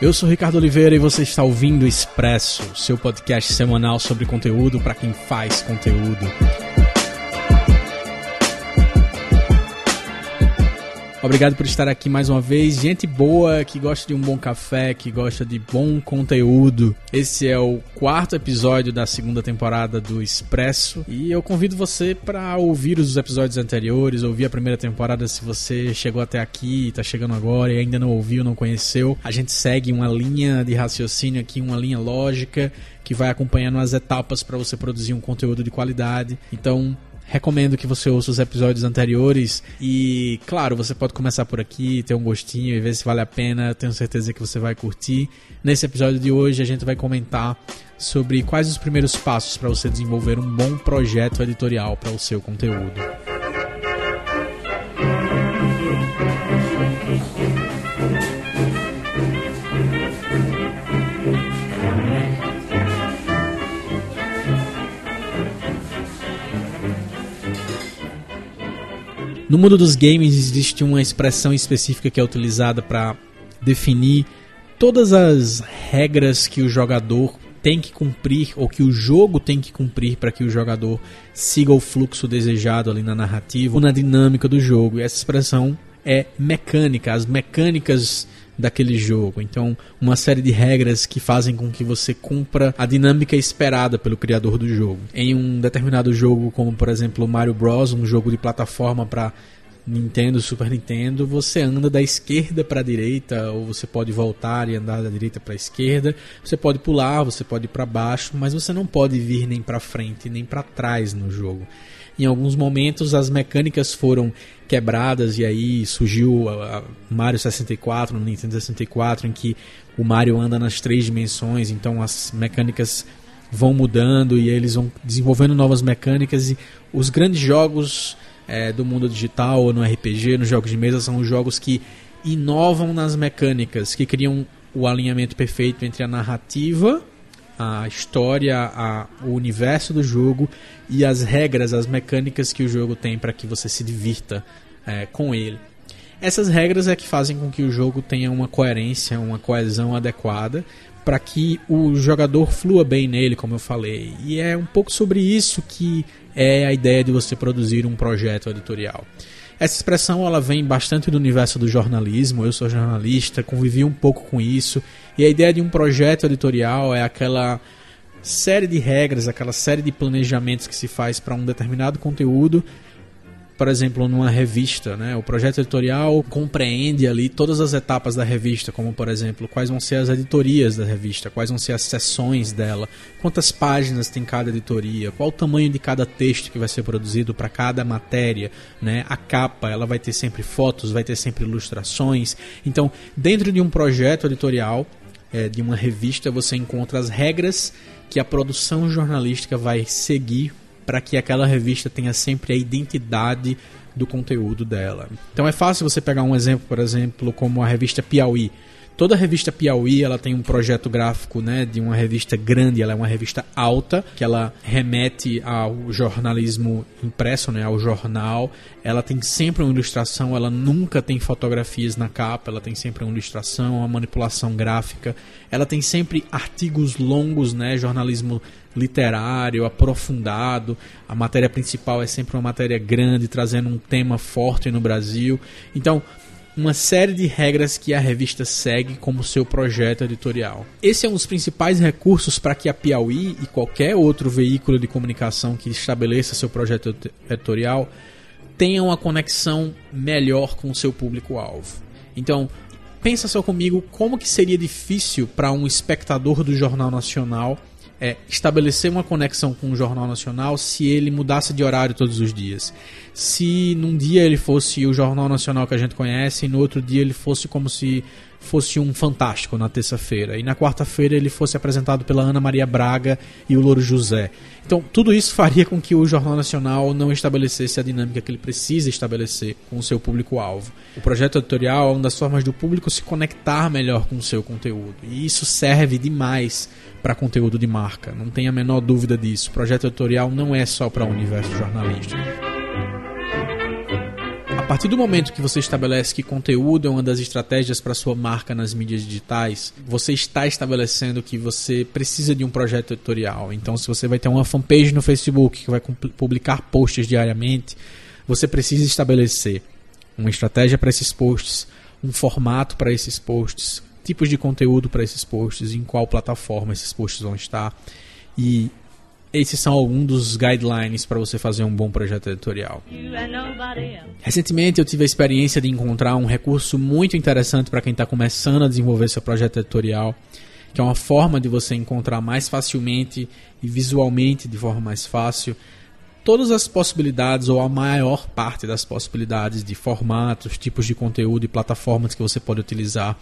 Eu sou Ricardo Oliveira e você está ouvindo Expresso, seu podcast semanal sobre conteúdo para quem faz conteúdo. Obrigado por estar aqui mais uma vez. Gente boa que gosta de um bom café, que gosta de bom conteúdo. Esse é o quarto episódio da segunda temporada do Expresso e eu convido você para ouvir os episódios anteriores, ouvir a primeira temporada se você chegou até aqui, está chegando agora e ainda não ouviu, não conheceu. A gente segue uma linha de raciocínio aqui, uma linha lógica que vai acompanhando as etapas para você produzir um conteúdo de qualidade. Então, Recomendo que você ouça os episódios anteriores e, claro, você pode começar por aqui, ter um gostinho e ver se vale a pena. Tenho certeza que você vai curtir. Nesse episódio de hoje, a gente vai comentar sobre quais os primeiros passos para você desenvolver um bom projeto editorial para o seu conteúdo. No mundo dos games existe uma expressão específica que é utilizada para definir todas as regras que o jogador tem que cumprir ou que o jogo tem que cumprir para que o jogador siga o fluxo desejado ali na narrativa ou na dinâmica do jogo. E essa expressão é mecânica, as mecânicas daquele jogo. Então, uma série de regras que fazem com que você cumpra a dinâmica esperada pelo criador do jogo. Em um determinado jogo, como por exemplo Mario Bros, um jogo de plataforma para Nintendo, Super Nintendo, você anda da esquerda para a direita, ou você pode voltar e andar da direita para a esquerda. Você pode pular, você pode ir para baixo, mas você não pode vir nem para frente nem para trás no jogo. Em alguns momentos as mecânicas foram quebradas e aí surgiu a Mario 64 no Nintendo 64 em que o Mario anda nas três dimensões, então as mecânicas vão mudando e eles vão desenvolvendo novas mecânicas e os grandes jogos é, do mundo digital ou no RPG, nos jogos de mesa são os jogos que inovam nas mecânicas, que criam o alinhamento perfeito entre a narrativa a história, a, o universo do jogo e as regras, as mecânicas que o jogo tem para que você se divirta é, com ele. Essas regras é que fazem com que o jogo tenha uma coerência, uma coesão adequada para que o jogador flua bem nele, como eu falei. E é um pouco sobre isso que é a ideia de você produzir um projeto editorial. Essa expressão ela vem bastante do universo do jornalismo. Eu sou jornalista, convivi um pouco com isso. E a ideia de um projeto editorial é aquela série de regras, aquela série de planejamentos que se faz para um determinado conteúdo por exemplo, numa revista, né? O projeto editorial compreende ali todas as etapas da revista, como por exemplo, quais vão ser as editorias da revista, quais vão ser as seções dela, quantas páginas tem cada editoria, qual o tamanho de cada texto que vai ser produzido para cada matéria, né? A capa, ela vai ter sempre fotos, vai ter sempre ilustrações. Então, dentro de um projeto editorial, é, de uma revista, você encontra as regras que a produção jornalística vai seguir para que aquela revista tenha sempre a identidade do conteúdo dela. Então é fácil você pegar um exemplo, por exemplo, como a revista Piauí. Toda revista Piauí ela tem um projeto gráfico né, de uma revista grande, ela é uma revista alta, que ela remete ao jornalismo impresso, né, ao jornal. Ela tem sempre uma ilustração, ela nunca tem fotografias na capa, ela tem sempre uma ilustração, uma manipulação gráfica. Ela tem sempre artigos longos, né, jornalismo literário, aprofundado. A matéria principal é sempre uma matéria grande, trazendo um tema forte no Brasil. Então, uma série de regras que a revista segue como seu projeto editorial. Esse é um dos principais recursos para que a Piauí e qualquer outro veículo de comunicação que estabeleça seu projeto editorial tenham uma conexão melhor com o seu público-alvo. Então, pensa só comigo como que seria difícil para um espectador do Jornal Nacional é, estabelecer uma conexão com o Jornal Nacional se ele mudasse de horário todos os dias. Se num dia ele fosse o Jornal Nacional que a gente conhece e no outro dia ele fosse como se fosse um fantástico na terça-feira e na quarta-feira ele fosse apresentado pela Ana Maria Braga e o Louro José. Então, tudo isso faria com que o Jornal Nacional não estabelecesse a dinâmica que ele precisa estabelecer com o seu público-alvo. O projeto editorial é uma das formas do público se conectar melhor com o seu conteúdo. E isso serve demais para conteúdo de marca, não tenha a menor dúvida disso. O projeto editorial não é só para o universo jornalístico partir do momento que você estabelece que conteúdo é uma das estratégias para sua marca nas mídias digitais, você está estabelecendo que você precisa de um projeto editorial. Então, se você vai ter uma fanpage no Facebook que vai publicar posts diariamente, você precisa estabelecer uma estratégia para esses posts, um formato para esses posts, tipos de conteúdo para esses posts, em qual plataforma esses posts vão estar. E esses são alguns dos guidelines para você fazer um bom projeto editorial. Recentemente eu tive a experiência de encontrar um recurso muito interessante para quem está começando a desenvolver seu projeto editorial, que é uma forma de você encontrar mais facilmente e visualmente de forma mais fácil todas as possibilidades ou a maior parte das possibilidades de formatos, tipos de conteúdo e plataformas que você pode utilizar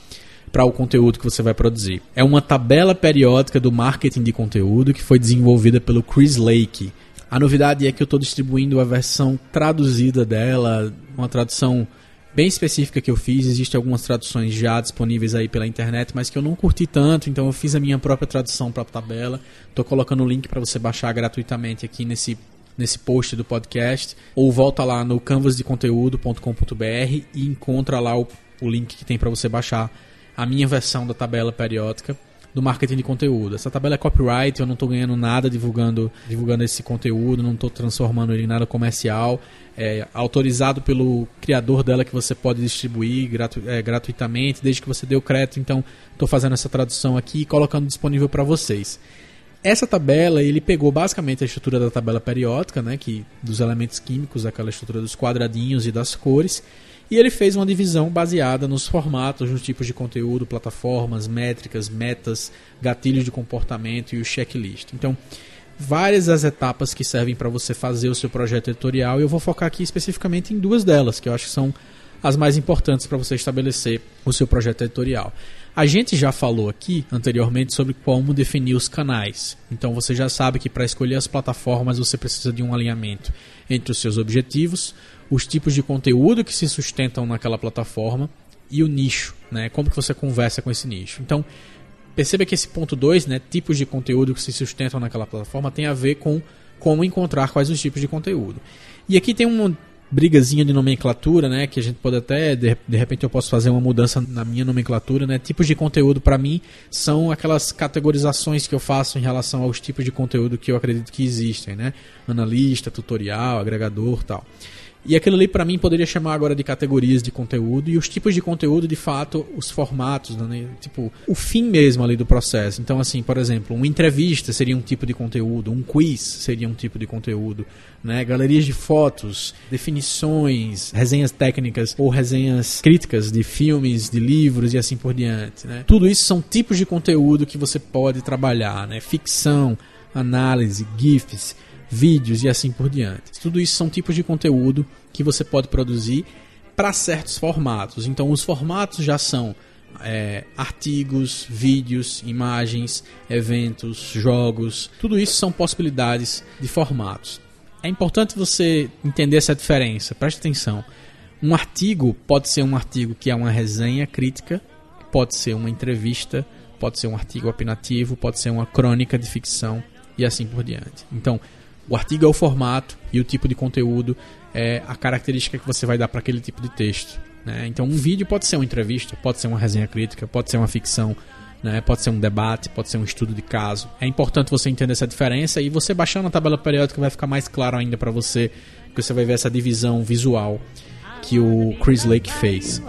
para o conteúdo que você vai produzir. É uma tabela periódica do marketing de conteúdo que foi desenvolvida pelo Chris Lake. A novidade é que eu estou distribuindo a versão traduzida dela, uma tradução bem específica que eu fiz. Existem algumas traduções já disponíveis aí pela internet, mas que eu não curti tanto, então eu fiz a minha própria tradução para a tabela. Estou colocando o link para você baixar gratuitamente aqui nesse nesse post do podcast, ou volta lá no canvasdeconteúdo.com.br e encontra lá o, o link que tem para você baixar a minha versão da tabela periódica do marketing de conteúdo. Essa tabela é copyright, eu não estou ganhando nada divulgando, divulgando esse conteúdo, não estou transformando ele em nada comercial. É autorizado pelo criador dela que você pode distribuir gratu é, gratuitamente, desde que você dê o crédito. Então, estou fazendo essa tradução aqui e colocando disponível para vocês. Essa tabela, ele pegou basicamente a estrutura da tabela periódica, né, que dos elementos químicos, aquela estrutura dos quadradinhos e das cores, e ele fez uma divisão baseada nos formatos, nos tipos de conteúdo, plataformas, métricas, metas, gatilhos de comportamento e o checklist. Então, várias as etapas que servem para você fazer o seu projeto editorial, e eu vou focar aqui especificamente em duas delas, que eu acho que são as mais importantes para você estabelecer o seu projeto editorial. A gente já falou aqui anteriormente sobre como definir os canais. Então você já sabe que para escolher as plataformas você precisa de um alinhamento entre os seus objetivos, os tipos de conteúdo que se sustentam naquela plataforma e o nicho, né? Como que você conversa com esse nicho. Então, perceba que esse ponto 2, né, tipos de conteúdo que se sustentam naquela plataforma, tem a ver com como encontrar quais os tipos de conteúdo. E aqui tem uma brigazinha de nomenclatura, né, que a gente pode até de, de repente eu posso fazer uma mudança na minha nomenclatura, né? Tipos de conteúdo para mim são aquelas categorizações que eu faço em relação aos tipos de conteúdo que eu acredito que existem, né? Analista, tutorial, agregador, tal. E aquilo ali para mim poderia chamar agora de categorias de conteúdo e os tipos de conteúdo, de fato, os formatos, né? tipo, o fim mesmo ali do processo. Então, assim, por exemplo, uma entrevista seria um tipo de conteúdo, um quiz seria um tipo de conteúdo, né? Galerias de fotos, definições, resenhas técnicas ou resenhas críticas de filmes, de livros e assim por diante, né? Tudo isso são tipos de conteúdo que você pode trabalhar, né? Ficção, análise, GIFs, vídeos e assim por diante. Tudo isso são tipos de conteúdo que você pode produzir para certos formatos. Então, os formatos já são é, artigos, vídeos, imagens, eventos, jogos. Tudo isso são possibilidades de formatos. É importante você entender essa diferença. Preste atenção. Um artigo pode ser um artigo que é uma resenha crítica, pode ser uma entrevista, pode ser um artigo opinativo, pode ser uma crônica de ficção e assim por diante. Então, o artigo é o formato e o tipo de conteúdo é a característica que você vai dar para aquele tipo de texto. Né? Então, um vídeo pode ser uma entrevista, pode ser uma resenha crítica, pode ser uma ficção, né? pode ser um debate, pode ser um estudo de caso. É importante você entender essa diferença e você baixando a tabela periódica vai ficar mais claro ainda para você, porque você vai ver essa divisão visual que o Chris Lake fez.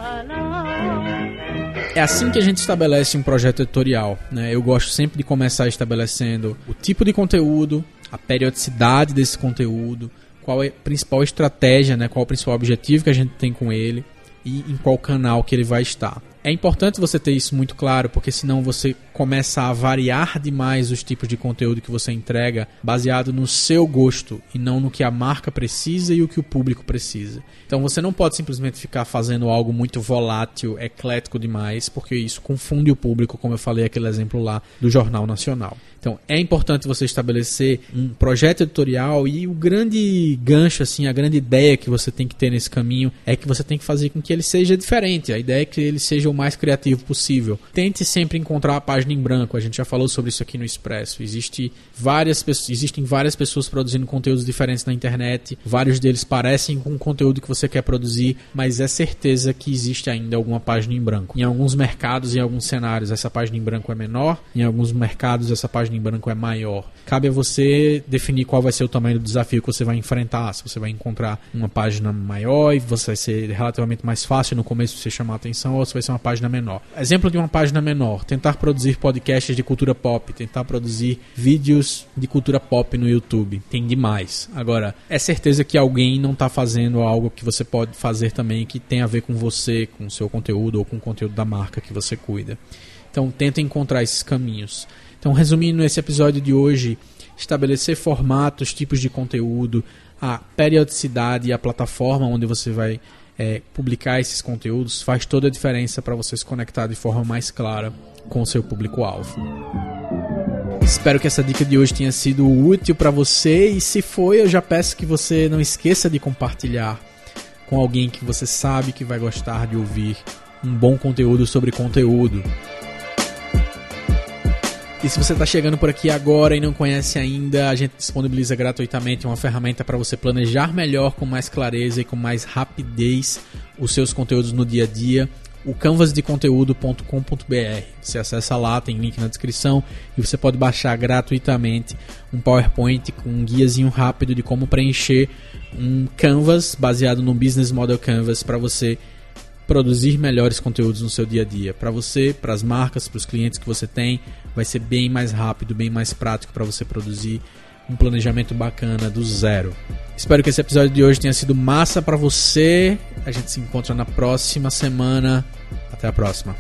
É assim que a gente estabelece um projeto editorial. Né? Eu gosto sempre de começar estabelecendo o tipo de conteúdo, a periodicidade desse conteúdo, qual é a principal estratégia, né, qual é o principal objetivo que a gente tem com ele e em qual canal que ele vai estar. É importante você ter isso muito claro, porque senão você começa a variar demais os tipos de conteúdo que você entrega baseado no seu gosto e não no que a marca precisa e o que o público precisa. Então você não pode simplesmente ficar fazendo algo muito volátil, eclético demais, porque isso confunde o público, como eu falei aquele exemplo lá do Jornal Nacional. Então, é importante você estabelecer um projeto editorial e o grande gancho, assim, a grande ideia que você tem que ter nesse caminho é que você tem que fazer com que ele seja diferente. A ideia é que ele seja o mais criativo possível. Tente sempre encontrar a página em branco. A gente já falou sobre isso aqui no Expresso. Existe várias, existem várias pessoas produzindo conteúdos diferentes na internet. Vários deles parecem com o conteúdo que você quer produzir, mas é certeza que existe ainda alguma página em branco. Em alguns mercados, em alguns cenários, essa página em branco é menor. Em alguns mercados, essa página em branco é maior. Cabe a você definir qual vai ser o tamanho do desafio que você vai enfrentar. Se você vai encontrar uma página maior e você vai ser relativamente mais fácil no começo você chamar atenção, ou se vai ser uma página menor. Exemplo de uma página menor: tentar produzir podcasts de cultura pop, tentar produzir vídeos de cultura pop no YouTube. Tem demais. Agora, é certeza que alguém não está fazendo algo que você pode fazer também que tem a ver com você, com o seu conteúdo ou com o conteúdo da marca que você cuida. Então, tenta encontrar esses caminhos. Então, resumindo esse episódio de hoje, estabelecer formatos, tipos de conteúdo, a periodicidade e a plataforma onde você vai é, publicar esses conteúdos faz toda a diferença para você se conectar de forma mais clara com o seu público-alvo. Espero que essa dica de hoje tenha sido útil para você e se foi, eu já peço que você não esqueça de compartilhar com alguém que você sabe que vai gostar de ouvir um bom conteúdo sobre conteúdo. E se você está chegando por aqui agora e não conhece ainda, a gente disponibiliza gratuitamente uma ferramenta para você planejar melhor, com mais clareza e com mais rapidez os seus conteúdos no dia a dia. O canvasdeconteúdo.com.br. Você acessa lá, tem link na descrição e você pode baixar gratuitamente um PowerPoint com um guiazinho rápido de como preencher um Canvas baseado no Business Model Canvas para você produzir melhores conteúdos no seu dia a dia. Para você, para as marcas, para os clientes que você tem, vai ser bem mais rápido, bem mais prático para você produzir um planejamento bacana do zero. Espero que esse episódio de hoje tenha sido massa para você. A gente se encontra na próxima semana. Até a próxima.